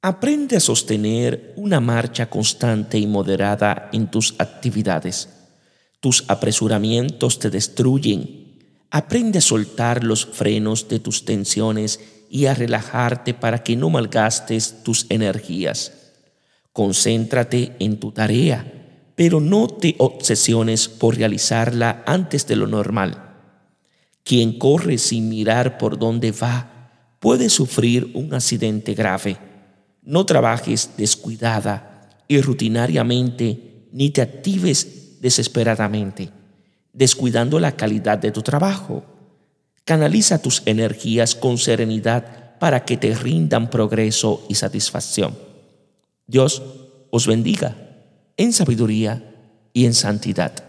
Aprende a sostener una marcha constante y moderada en tus actividades. Tus apresuramientos te destruyen. Aprende a soltar los frenos de tus tensiones y a relajarte para que no malgastes tus energías. Concéntrate en tu tarea, pero no te obsesiones por realizarla antes de lo normal. Quien corre sin mirar por dónde va puede sufrir un accidente grave. No trabajes descuidada y rutinariamente ni te actives desesperadamente, descuidando la calidad de tu trabajo. Canaliza tus energías con serenidad para que te rindan progreso y satisfacción. Dios os bendiga en sabiduría y en santidad.